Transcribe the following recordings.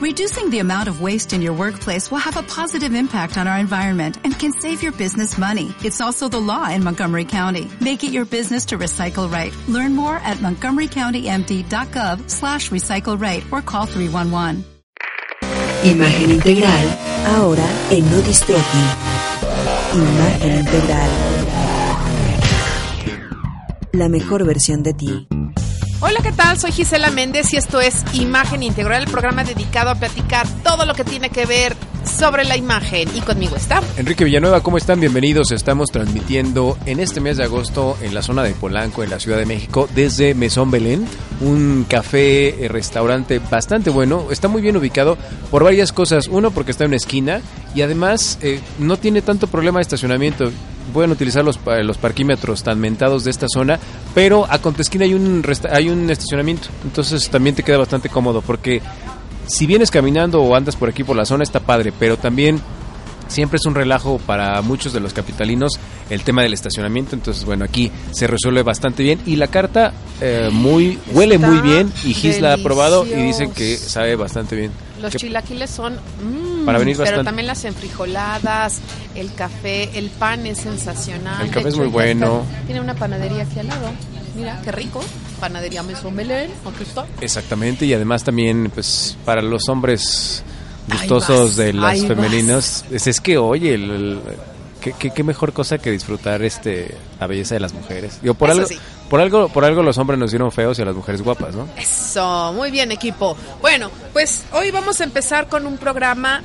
Reducing the amount of waste in your workplace will have a positive impact on our environment and can save your business money. It's also the law in Montgomery County. Make it your business to recycle right. Learn more at montgomerycountymd.gov slash recycle right or call 311. Imagen integral, ahora en No Distrofi. Imagen integral. La mejor versión de ti. Hola, ¿qué tal? Soy Gisela Méndez y esto es Imagen Integral, el programa dedicado a platicar todo lo que tiene que ver sobre la imagen. Y conmigo está Enrique Villanueva, ¿cómo están? Bienvenidos. Estamos transmitiendo en este mes de agosto en la zona de Polanco, en la Ciudad de México, desde Mesón Belén, un café, eh, restaurante bastante bueno. Está muy bien ubicado por varias cosas. Uno, porque está en una esquina y además eh, no tiene tanto problema de estacionamiento pueden utilizar los, los parquímetros tan mentados de esta zona, pero a Contesquina hay un, hay un estacionamiento, entonces también te queda bastante cómodo, porque si vienes caminando o andas por aquí por la zona está padre, pero también siempre es un relajo para muchos de los capitalinos el tema del estacionamiento. Entonces, bueno, aquí se resuelve bastante bien. Y la carta eh, muy huele muy bien. Y Gis la ha probado y dicen que sabe bastante bien. Los chilaquiles son... Mm, para venir Pero también las enfrijoladas, el café, el pan es sensacional. El café es muy bueno. Tiene una panadería aquí al lado. Mira, qué rico. Panadería Mesón Belén, aquí está. Exactamente, y además también, pues, para los hombres gustosos de las femeninas, es, es, que, oye, el, ¿qué, mejor cosa que disfrutar este la belleza de las mujeres. Yo por algo, por algo, por algo los hombres nos dieron feos y a las mujeres guapas, ¿no? Eso, muy bien equipo. Bueno, pues hoy vamos a empezar con un programa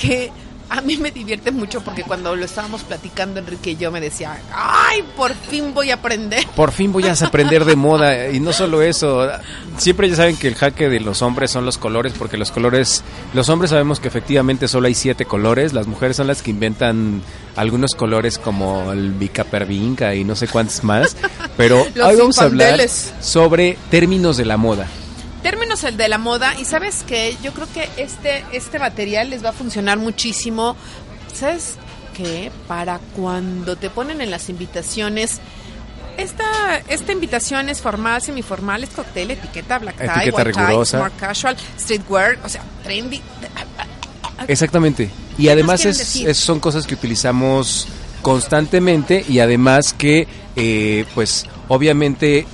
que a mí me divierte mucho porque cuando lo estábamos platicando Enrique y yo me decía, ay, por fin voy a aprender. Por fin voy a aprender de moda y no solo eso, siempre ya saben que el jaque de los hombres son los colores porque los colores, los hombres sabemos que efectivamente solo hay siete colores, las mujeres son las que inventan algunos colores como el bicapervinca y no sé cuántos más, pero hoy vamos a hablar sobre términos de la moda términos el de la moda y sabes que yo creo que este este material les va a funcionar muchísimo sabes qué para cuando te ponen en las invitaciones esta, esta invitación es formal, semiformal, es cóctel, etiqueta, black tie, etiqueta white rigurosa. more casual, streetwear, o sea, trendy. Exactamente. Y además es, son cosas que utilizamos constantemente y además que, eh, pues, obviamente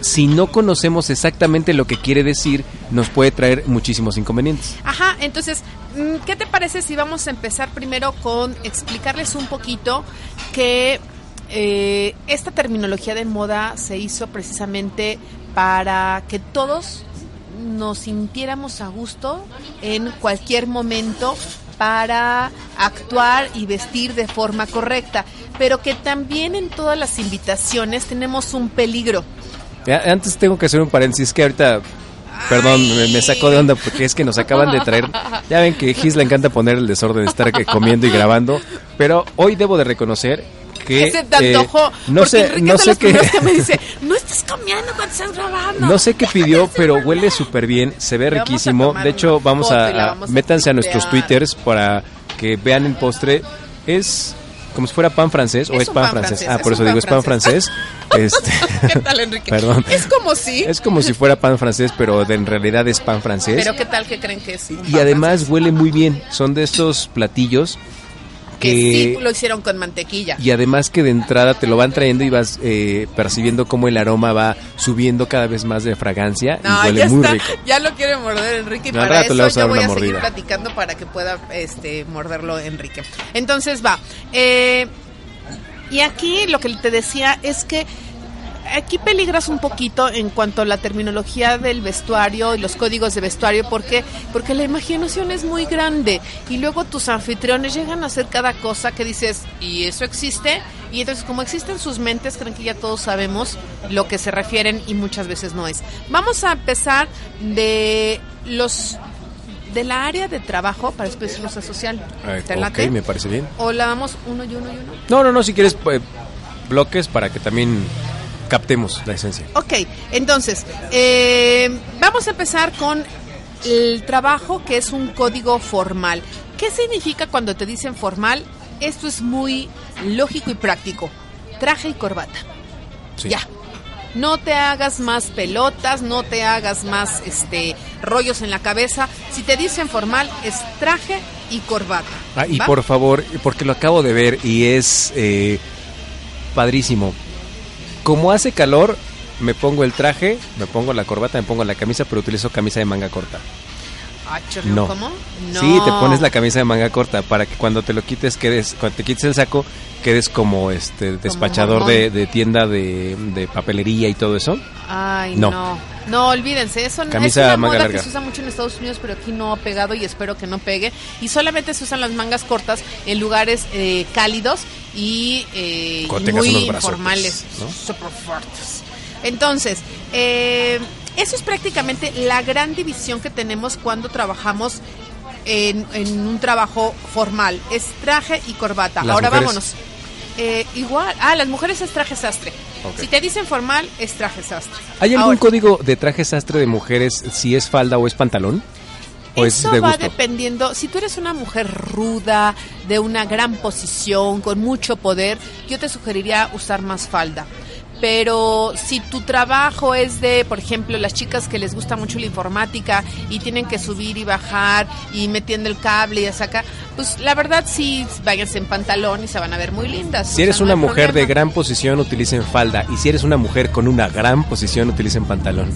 si no conocemos exactamente lo que quiere decir, nos puede traer muchísimos inconvenientes. Ajá, entonces, mm, ¿qué te parece si vamos a empezar primero con explicarles un poquito que eh, esta terminología de moda se hizo precisamente para que todos nos sintiéramos a gusto en cualquier momento para actuar y vestir de forma correcta, pero que también en todas las invitaciones tenemos un peligro antes tengo que hacer un paréntesis que ahorita Perdón, me, sacó de onda porque es que nos acaban de traer. Ya ven que Gis le encanta poner el desorden de estar comiendo y grabando. Pero hoy debo de reconocer que. Ese te eh, no sé, no sé qué. me dice, no estás comiendo cuando estás grabando. No sé qué pidió, pero huele súper bien. Se ve riquísimo. De hecho, vamos a, métanse a nuestros twitters para que vean el postre. Es como si fuera pan francés o es, pan, francés. Ah, por eso digo, es pan francés. Este, ¿Qué tal, Enrique? Perdón. Es como si. Es como si fuera pan francés, pero en realidad es pan francés. Pero ¿qué tal que creen que es? y además huele muy bien. Son de estos platillos que, sí lo hicieron con mantequilla. Y además que de entrada te lo van trayendo y vas eh, percibiendo cómo el aroma va subiendo cada vez más de fragancia y huele muy rico. Ya lo quiere morder Enrique y para eso yo voy a seguir platicando para que pueda este morderlo Enrique. Entonces va. Eh, y aquí lo que te decía es que aquí peligras un poquito en cuanto a la terminología del vestuario y los códigos de vestuario, porque porque la imaginación es muy grande y luego tus anfitriones llegan a hacer cada cosa que dices, ¿y eso existe? Y entonces como existen sus mentes, creen que ya todos sabemos lo que se refieren y muchas veces no es. Vamos a empezar de los de la área de trabajo para especialista social. ¿Te me parece bien. ¿O la vamos uno y uno y uno? No, no, no, si quieres pues, bloques para que también captemos la esencia. Ok, entonces, eh, vamos a empezar con el trabajo que es un código formal. ¿Qué significa cuando te dicen formal? Esto es muy lógico y práctico. Traje y corbata. Ya. No te hagas más pelotas, no te hagas más este rollos en la cabeza. Si te dicen formal, es traje y corbata. Ah, y por favor, porque lo acabo de ver y es eh, padrísimo. Como hace calor, me pongo el traje, me pongo la corbata, me pongo la camisa, pero utilizo camisa de manga corta. No. ¿Cómo? No. Sí, te pones la camisa de manga corta para que cuando te lo quites, quedes, cuando te quites el saco, quedes como este despachador de, tienda de, papelería y todo eso. Ay, no. no. olvídense, eso camisa es una manga moda que se usa mucho en Estados Unidos, pero aquí no ha pegado y espero que no pegue. Y solamente se usan las mangas cortas en lugares eh, cálidos y, eh, muy informales, super fuertes. Entonces, eh, eso es prácticamente la gran división que tenemos cuando trabajamos en, un trabajo formal. Es traje y corbata. Ahora vámonos. Eh, igual. Ah, las mujeres es traje sastre. Si te dicen formal, es traje sastre. ¿Hay algún código de traje sastre de mujeres si es falda o es pantalón? ¿O Eso va dependiendo. Si tú eres una mujer ruda, de una gran posición, con mucho poder, yo te sugeriría usar más falda pero si tu trabajo es de, por ejemplo, las chicas que les gusta mucho la informática y tienen que subir y bajar y metiendo el cable y a sacar, pues la verdad sí, váyanse en pantalón y se van a ver muy lindas. Si eres una mujer de gran posición, utilicen falda y si eres una mujer con una gran posición, utilicen pantalón.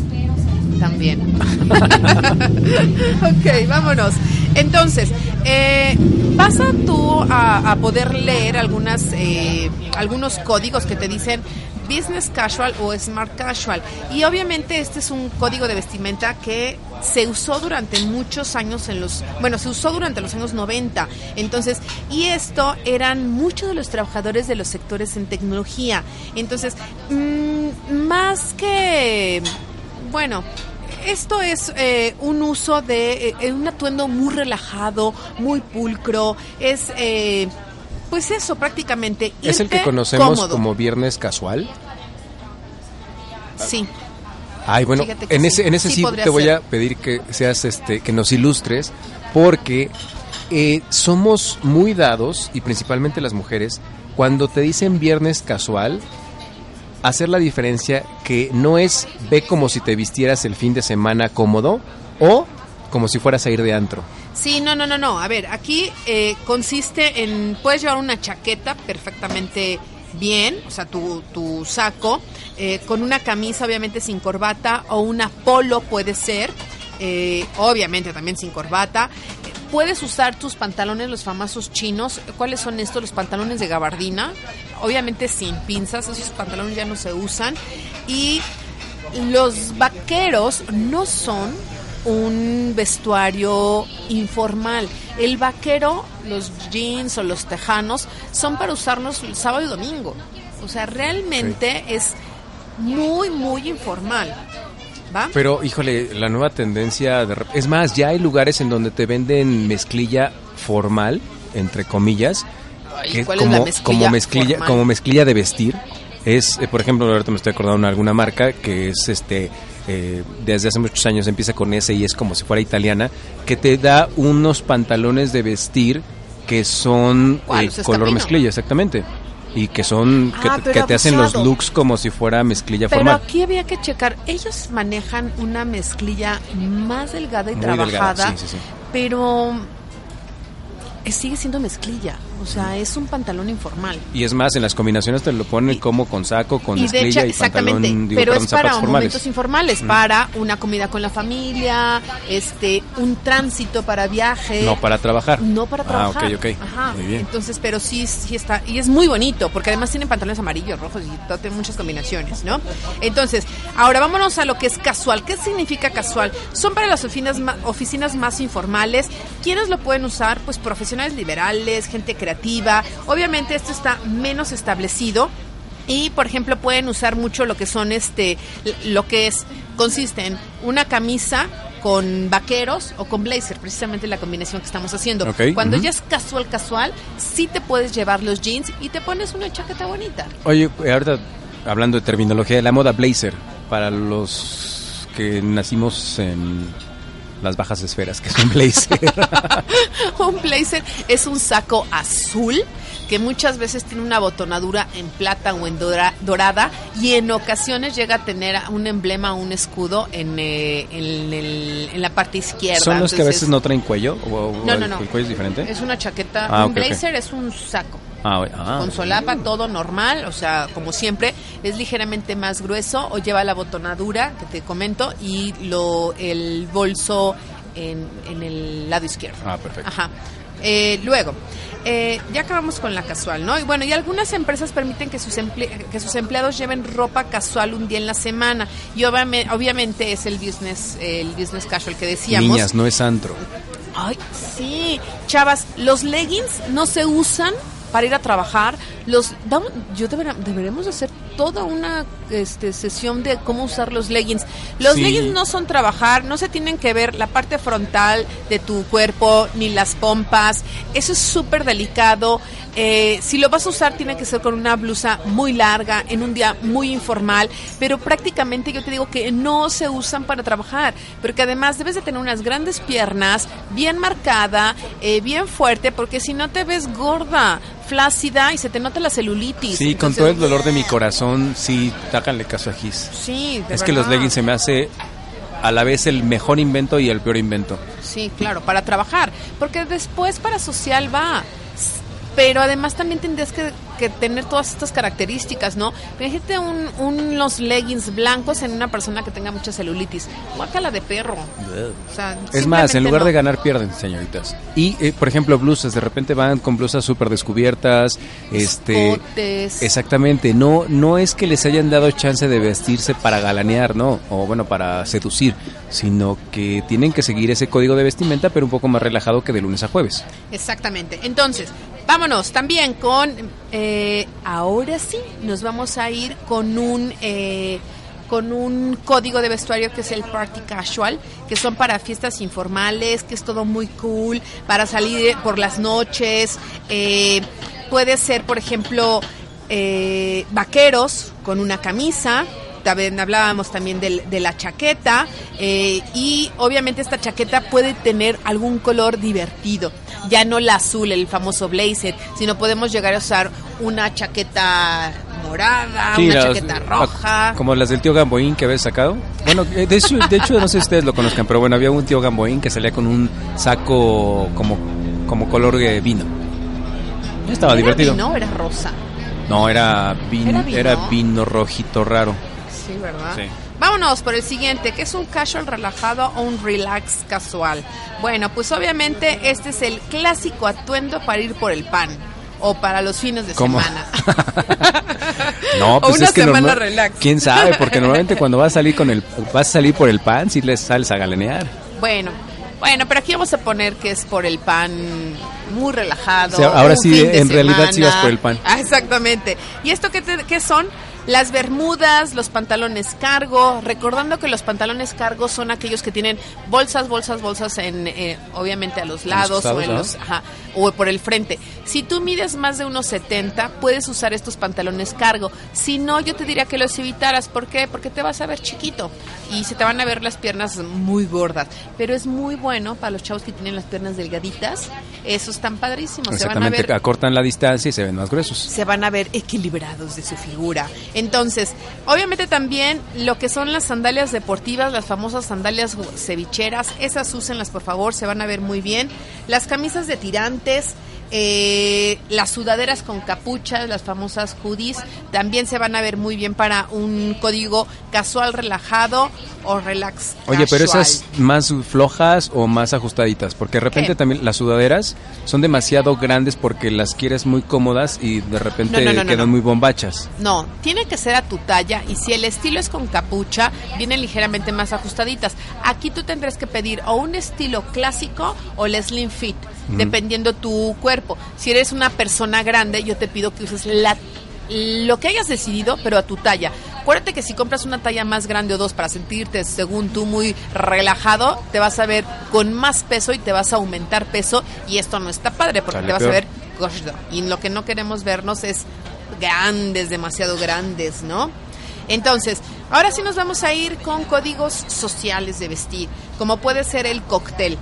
También. ok, vámonos. Entonces, eh, vas a tú a, poder leer algunas, eh, algunos códigos que te dicen business casual o smart casual. Y obviamente este es un código de vestimenta que se usó durante muchos años en los, bueno, se usó durante los años 90. Entonces, y esto eran muchos de los trabajadores de los sectores en tecnología. Entonces, mm, más que, bueno, esto es eh, un uso de eh, un atuendo muy relajado, muy pulcro, es eh, pues eso, prácticamente. ¿Es el que conocemos como viernes casual? Sí. Ay, bueno, en ese, en ese sí, te voy a pedir que seas este, que nos ilustres, porque eh, somos muy dados, y principalmente las mujeres, cuando te dicen viernes casual, hacer la diferencia que no es ve como si te vistieras el fin de semana cómodo o como si fueras a ir de antro. Sí, no, no, no, no. A ver, aquí eh, consiste en, puedes llevar una chaqueta perfectamente bien, o sea, tu, tu saco, eh, con una camisa obviamente sin corbata o una polo puede ser, eh, obviamente también sin corbata. Puedes usar tus pantalones, los famosos chinos. ¿Cuáles son estos? Los pantalones de gabardina. Obviamente sin pinzas, esos pantalones ya no se usan. Y los vaqueros no son un vestuario informal. El vaquero, los jeans o los tejanos son para usarlos el sábado y domingo. O sea, realmente es muy, muy informal. ¿Va? Pero, híjole, la nueva tendencia... De... Es más, ya hay lugares en donde te venden mezclilla formal, entre comillas, que como, como mezclilla, como mezclilla de vestir. Es, eh, por ejemplo, ahorita me estoy acordando de alguna marca que es este eh, desde hace muchos años empieza con ese y es como si fuera italiana, que te da unos pantalones de vestir que son eh, color mezclilla, exactamente. Y que son, que, ah, te hacen los looks como si fuera mezclilla formal. Pero aquí había que checar, ellos manejan una mezclilla más delgada y trabajada, pero sigue siendo mezclilla. O sea, es un pantalón informal. Y es más, en las combinaciones te lo ponen como con saco, con y mezclilla y pantalón, pero es para momentos informales, para una comida con la familia, este, un tránsito para viaje. No para trabajar. No para trabajar. Ah, ok, ok. Ajá. Muy bien. Entonces, pero sí, sí está, y es muy bonito, porque además tienen pantalones amarillos, rojos y tiene muchas combinaciones, ¿no? Entonces, ahora vámonos a lo que es casual. ¿Qué significa casual? Son para las oficinas, oficinas más informales. ¿Quiénes lo pueden usar? Pues profesionales liberales, gente creativa Obviamente esto está menos establecido y por ejemplo pueden usar mucho lo que son este lo que es consiste en una camisa con vaqueros o con blazer, precisamente la combinación que estamos haciendo. Cuando ya es casual casual, sí te puedes llevar los jeans y te pones una chaqueta bonita. Oye, ahorita hablando de terminología de la moda blazer para los que nacimos en las bajas esferas, que es un blazer. un blazer es un saco azul que muchas veces tiene una botonadura en plata o en dorada y en ocasiones llega a tener un emblema, un escudo en, eh, en, la parte izquierda. ¿Son los que a veces no traen cuello? O, no, no, no. ¿El cuello es diferente? Es una chaqueta, ah, un blazer es un saco. Ah, ah, con solapa, todo normal, o sea, como siempre, es ligeramente más grueso o lleva la botonadura que te comento y lo el bolso en, en el lado izquierdo. Ah, perfecto. Ajá. Eh, luego, eh, ya acabamos con la casual, ¿no? Y bueno, y algunas empresas permiten que sus, que sus empleados lleven ropa casual un día en la semana. Y obviamente, es el business, el business casual que decíamos. Niñas, no es antro. Ay, sí. Chavas, los leggings no se usan para ir a trabajar. Los yo deberemos hacer toda una este, sesión de cómo usar los leggings. Los leggings no son trabajar, no se tienen que ver la parte frontal de tu cuerpo ni las pompas. Eso es súper delicado. Eh, si lo vas a usar tiene que ser con una blusa muy larga, en un día muy informal, pero prácticamente yo te digo que no se usan para trabajar, porque además debes de tener unas grandes piernas, bien marcada, eh, bien fuerte, porque si no te ves gorda, flácida y se te nota la celulitis. Sí, con todo el dolor de mi corazón, sí, tácanle caso a Gis. Sí, Es que los leggings se me hace a la vez el mejor invento y el peor invento. Sí, claro, para trabajar, porque después para social va pero además también tendrías que, tener todas estas características, ¿no? Fíjate un, unos leggings blancos en una persona que tenga mucha celulitis. Guácala de perro. es más, en lugar de ganar, pierden, señoritas. Y, eh, por ejemplo, blusas. De repente van con blusas súper descubiertas. Este, exactamente. No, no es que les hayan dado chance de vestirse para galanear, ¿no? O bueno, para seducir. Sino que tienen que seguir ese código de vestimenta, pero un poco más relajado que de lunes a jueves. Exactamente. Entonces, Vámonos también con, eh, ahora sí, nos vamos a ir con un, eh, con un código de vestuario que es el Party Casual, que son para fiestas informales, que es todo muy cool, para salir por las noches. Eh, puede ser, por ejemplo, vaqueros con una camisa, también hablábamos también de, la chaqueta y obviamente esta chaqueta puede tener algún color divertido ya no la azul, el famoso blazer, sino podemos llegar a usar una chaqueta morada, una chaqueta roja. Como las del tío Gamboín que habéis sacado. Bueno, eh, de hecho, de hecho, no sé si ustedes lo conozcan, pero bueno, había un tío Gamboín que salía con un saco como, como color de vino. Estaba ¿Era divertido. ¿No era rosa? No, era vino, ¿Era vino rojito raro. Sí, ¿verdad? Sí. Vámonos por el siguiente, que es un casual relajado o un relax casual. Bueno, pues obviamente este es el clásico atuendo para ir por el pan o para los fines de semana. no, pues o una es que semana relax. ¿Quién sabe? Porque normalmente cuando vas a salir con el vas a salir por el pan, si les sales a galenear. Bueno, bueno, pero aquí vamos a poner que es por el pan muy relajado. ahora sí, en realidad sí vas por el pan. Ah, exactamente. ¿Y esto qué, qué son? Las bermudas, los pantalones cargo, recordando que los pantalones cargo son aquellos que tienen bolsas, bolsas, bolsas en, eh, obviamente a los lados o en los, ajá, o por el frente. Si tú mides más de unos 70, puedes usar estos pantalones cargo. Si no, yo te diría que los evitaras. ¿Por qué? Porque te vas a ver chiquito y se te van a ver las piernas muy gordas. Pero es muy bueno para los chavos que tienen las piernas delgaditas. Esos están padrísimos. Exactamente, se van a ver, acortan la distancia y se ven más gruesos. Se van a ver equilibrados de su figura. Entonces, obviamente también lo que son las sandalias deportivas, las famosas sandalias cevicheras, esas úsenlas por favor, se van a ver muy bien. Las camisas de tirantes, eh, las sudaderas con capuchas, las famosas hoodies, también se van a ver muy bien para un código casual relajado o relax. Oye, pero esas más flojas o más ajustaditas, porque de repente también las sudaderas son demasiado grandes porque las quieres muy cómodas y de repente quedan muy bombachas. No, tiene que ser a tu talla y si el estilo es con capucha, vienen ligeramente más ajustaditas. Aquí tú tendrás que pedir o un estilo clásico o el slim fit dependiendo tu cuerpo. Si eres una persona grande, yo te pido que uses la, lo que hayas decidido, pero a tu talla. Acuérdate que si compras una talla más grande o dos para sentirte, según tú, muy relajado, te vas a ver con más peso y te vas a aumentar peso y esto no está padre porque te vas a ver y lo que no queremos vernos es grandes, demasiado grandes, ¿no? Entonces, ahora sí nos vamos a ir con códigos sociales de vestir como puede ser el cóctel.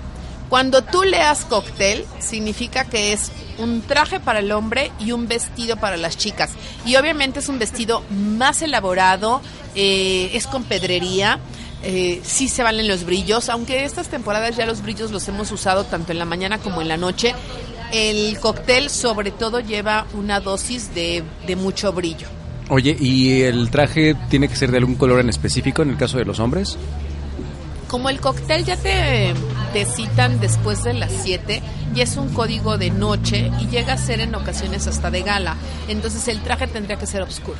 Cuando tú leas cóctel, significa que es un traje para el hombre y un vestido para las chicas. Y obviamente es un vestido más elaborado, eh, es con pedrería. Eh, sí se valen los brillos, aunque estas temporadas ya los brillos los hemos usado tanto en la mañana como en la noche. El cóctel sobre todo lleva una dosis de, de mucho brillo. Oye, ¿y el traje tiene que ser de algún color en específico en el caso de los hombres? como el cóctel ya te, te citan después de las 7 y es un código de noche y llega a ser en ocasiones hasta de gala, entonces el traje tendría que ser oscuro.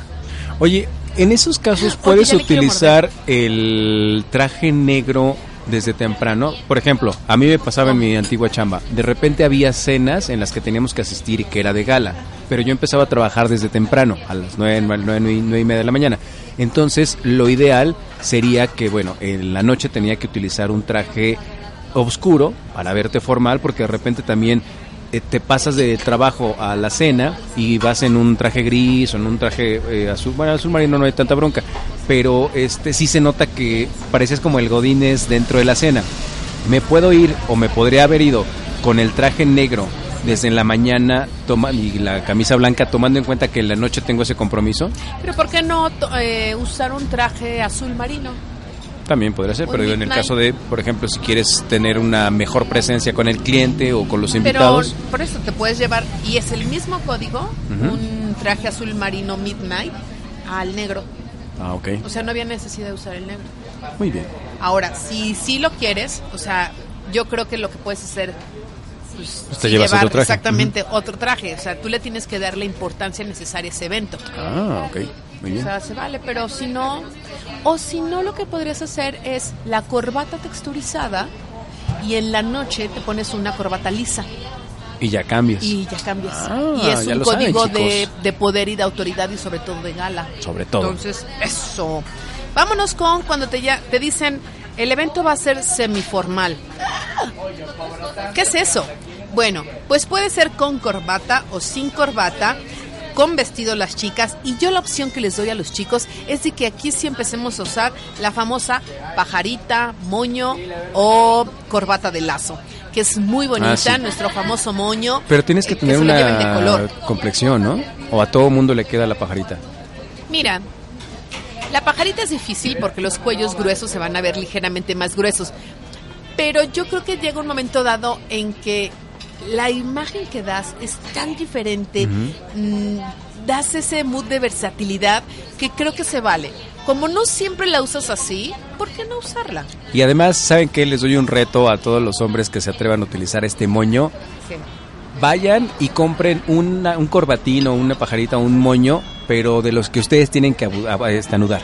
Oye, en esos casos puedes utilizar el traje negro desde temprano. Por ejemplo, a mí me pasaba en mi antigua chamba. De repente había cenas en las que teníamos que asistir y que era de gala. Pero yo empezaba a trabajar desde temprano, a las nueve, nueve, y media de la mañana. Entonces, lo ideal sería que, bueno, en la noche tenía que utilizar un traje oscuro para verte formal, porque de repente también eh, te pasas de trabajo a la cena y vas en un traje gris o en un traje eh, azul, bueno, azul marino no hay tanta bronca, pero este sí se nota que pareces como el Godínez dentro de la cena. Me puedo ir o me podría haber ido con el traje negro desde la mañana toma, y la camisa blanca tomando en cuenta que en la noche tengo ese compromiso. Pero ¿por qué no eh, usar un traje azul marino? También podría ser, pero en el caso de, por ejemplo, si quieres tener una mejor presencia con el cliente o con los invitados. Pero por eso te puedes llevar, y es el mismo código, un traje azul marino midnight al negro. Ah, ok. O sea, no había necesidad de usar el negro. Muy bien. Ahora, si sí lo quieres, o sea, yo creo que lo que puedes hacer pues, te llevas otro traje. exactamente otro traje. O sea, tú le tienes que dar la importancia necesaria a ese evento. Ah, ok. O sea, se vale, pero si no, o si no, lo que podrías hacer es la corbata texturizada y en la noche te pones una corbata lisa. Y ya cambias. Y ya cambias. Ah, y es un código de, de, poder y de autoridad y sobre todo de gala. Sobre todo. Entonces, eso. Vámonos con cuando te, ya, te dicen, el evento va a ser semiformal. ¿Qué es eso? Bueno, pues puede ser con corbata o sin corbata con vestido las chicas y yo la opción que les doy a los chicos es de que aquí sí empecemos a usar la famosa pajarita, moño o corbata de lazo que es muy bonita, ah, nuestro famoso moño. Pero tienes que tener una complexión, ¿no? O a todo mundo le queda la pajarita. Mira, la pajarita es difícil porque los cuellos gruesos se van a ver ligeramente más gruesos. Pero yo creo que llega un momento dado en que la imagen que das es tan diferente, mm, das ese mood de versatilidad que creo que se vale. Como no siempre la usas así, ¿por qué no usarla? Y además, ¿saben qué? Les doy un reto a todos los hombres que se atrevan a utilizar este moño. Vayan y compren una, un corbatín o una pajarita o un moño, pero de los que ustedes tienen que este, anudar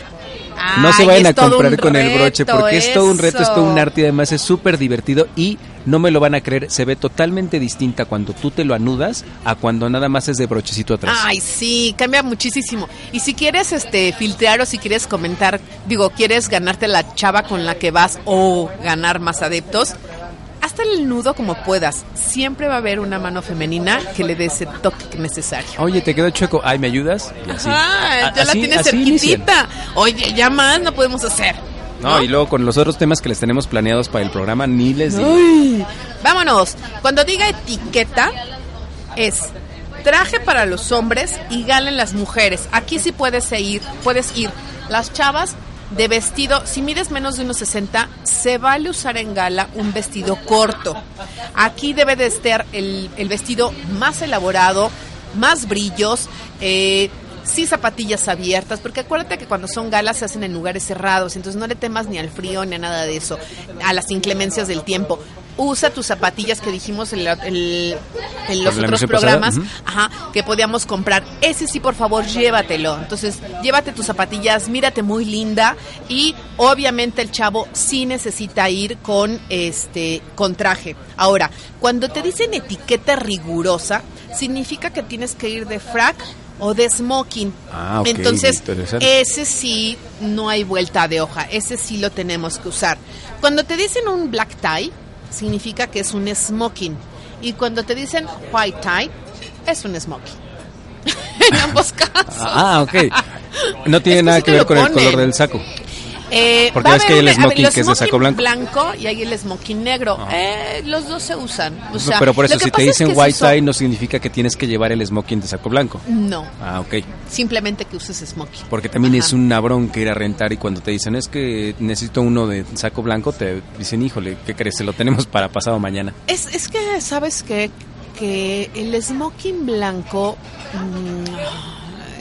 no se vayan a comprar con el broche porque es todo un reto, es todo un arte y además es súper divertido y no me lo van a creer, se ve totalmente distinta cuando tú te lo anudas a cuando nada más es de brochecito atrás. Ay, sí, cambia muchísimo. Y si quieres este filtrar o si quieres comentar, digo, quieres ganarte la chava con la que vas o ganar más adeptos, hasta el nudo como puedas. Siempre va a haber una mano femenina que le dé ese toque necesario. Oye, te quedó chueco. Ay, ¿me ayudas? ya la tienes cerquitita. Oye, ya más no podemos hacer. No, y luego con los otros temas que les tenemos planeados para el programa, ni les digo. Vámonos. Cuando diga etiqueta, es traje para los hombres y galen las mujeres. Aquí sí puedes ir, puedes ir. Las chavas de vestido, si mides menos de unos 60, se vale usar en gala un vestido corto. Aquí debe de estar el, vestido más elaborado, más brillos, eh, sí zapatillas abiertas, porque acuérdate que cuando son galas se hacen en lugares cerrados, entonces no le temas ni al frío ni a nada de eso, a las inclemencias del tiempo usa tus zapatillas que dijimos en, los otros programas, ajá, que podíamos comprar. Ese sí, por favor, llévatelo. Entonces, llévate tus zapatillas, mírate muy linda y obviamente el chavo sí necesita ir con este con traje. Ahora, cuando te dicen etiqueta rigurosa, significa que tienes que ir de frac o de smoking. Ah, Entonces, ese sí no hay vuelta de hoja, ese sí lo tenemos que usar. Cuando te dicen un black tie, significa que es un smoking. Y cuando te dicen white tie, es un smoking. en ambos casos. Ah, ok. No tiene nada que, ver con el color del saco. Eh, Porque es que hay el smoking que es de saco blanco. blanco y hay el smoking negro. Ah. Eh, los dos se usan. O sea, pero por eso, si te dicen white tie, no significa que tienes que llevar el smoking de saco blanco. No. Ah, ok. Simplemente que uses smoking. Porque también es un que ir a rentar y cuando te dicen es que necesito uno de saco blanco, te dicen, híjole, ¿qué crees? Se lo tenemos para pasado mañana. Es, es que, ¿sabes qué? Que el smoking blanco... Mmm,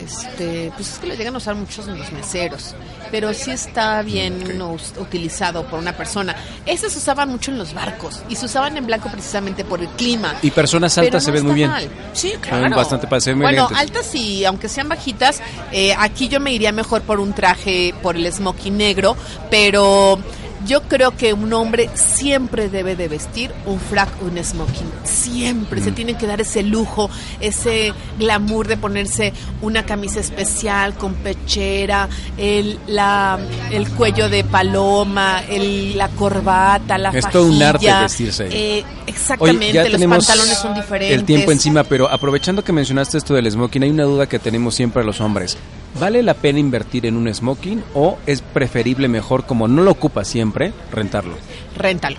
este, pues es que lo llegan a usar muchos los meseros, pero sí está bien utilizado por una persona. Ese se usaban mucho en los barcos y se usaban en blanco precisamente por el clima. Y personas altas se ven muy bien. Sí, claro. Bastante para ser Bueno, altas y aunque sean bajitas, eh, aquí yo me iría mejor por un traje, por el smoking negro, pero yo creo que un hombre siempre debe de vestir un frac, un smoking. Siempre. Se mm. tiene que dar ese lujo, ese glamour de ponerse una camisa especial con pechera, el, la, el cuello de paloma, el, la corbata, la Es todo un arte vestirse. Eh, exactamente, los pantalones son diferentes. El tiempo encima, pero aprovechando que mencionaste esto del smoking, hay una duda que tenemos siempre los hombres. ¿Vale la pena invertir en un smoking o es preferible mejor, como no lo ocupa siempre, rentarlo? Réntalo.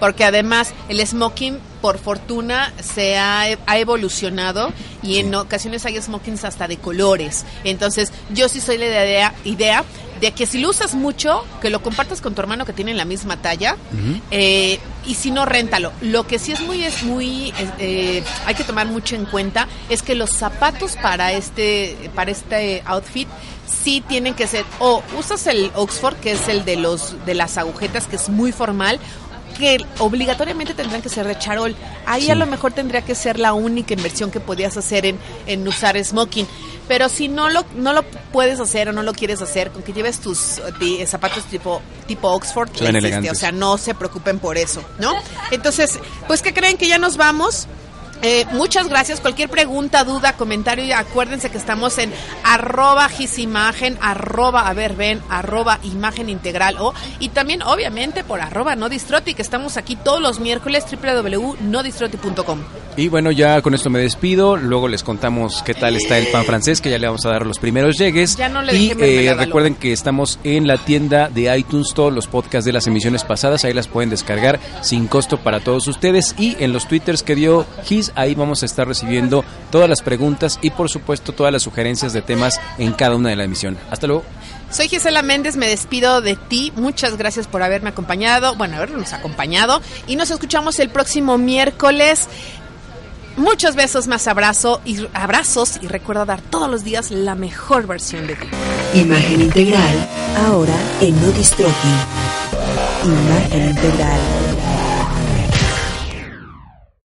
Porque además el smoking, por fortuna, se ha, ha evolucionado y en ocasiones hay smokings hasta de colores. Entonces, yo sí soy la idea, idea de que si lo usas mucho, que lo compartas con tu hermano que tiene la misma talla, eh, y si no, réntalo. Lo que sí es muy, es muy, eh, hay que tomar mucho en cuenta es que los zapatos para este, para este outfit sí tienen que ser, o usas el Oxford, que es el de los, de las agujetas, que es muy formal, que obligatoriamente tendrán que ser de charol. Ahí a lo mejor tendría que ser la única inversión que podías hacer en, en usar smoking. Pero si no lo, no lo puedes hacer o no lo quieres hacer, con que lleves tus zapatos tipo, tipo Oxford, o sea, no se preocupen por eso, ¿no? Entonces, pues que creen que ya nos vamos. Eh, muchas gracias. Cualquier pregunta, duda, comentario, acuérdense que estamos en arroba gisimagen, arroba, a ver, ven, arroba imagen integral o, y también obviamente por arroba no distroti, que estamos aquí todos los miércoles, www.nodistroti.com. Y bueno, ya con esto me despido. Luego les contamos qué tal está el pan francés, que ya le vamos a dar los primeros llegues. Ya no le y eh, recuerden que estamos en la tienda de iTunes, todos los podcasts de las emisiones pasadas, ahí las pueden descargar sin costo para todos ustedes. Y en los twitters que dio Gis Ahí vamos a estar recibiendo todas las preguntas y por supuesto todas las sugerencias de temas en cada una de la emisión. Hasta luego. Soy Gisela Méndez, me despido de ti. Muchas gracias por haberme acompañado, bueno, habernos acompañado. Y nos escuchamos el próximo miércoles. Muchos besos, más abrazo y abrazos y recuerda dar todos los días la mejor versión de ti. Imagen integral, ahora en No Imagen integral.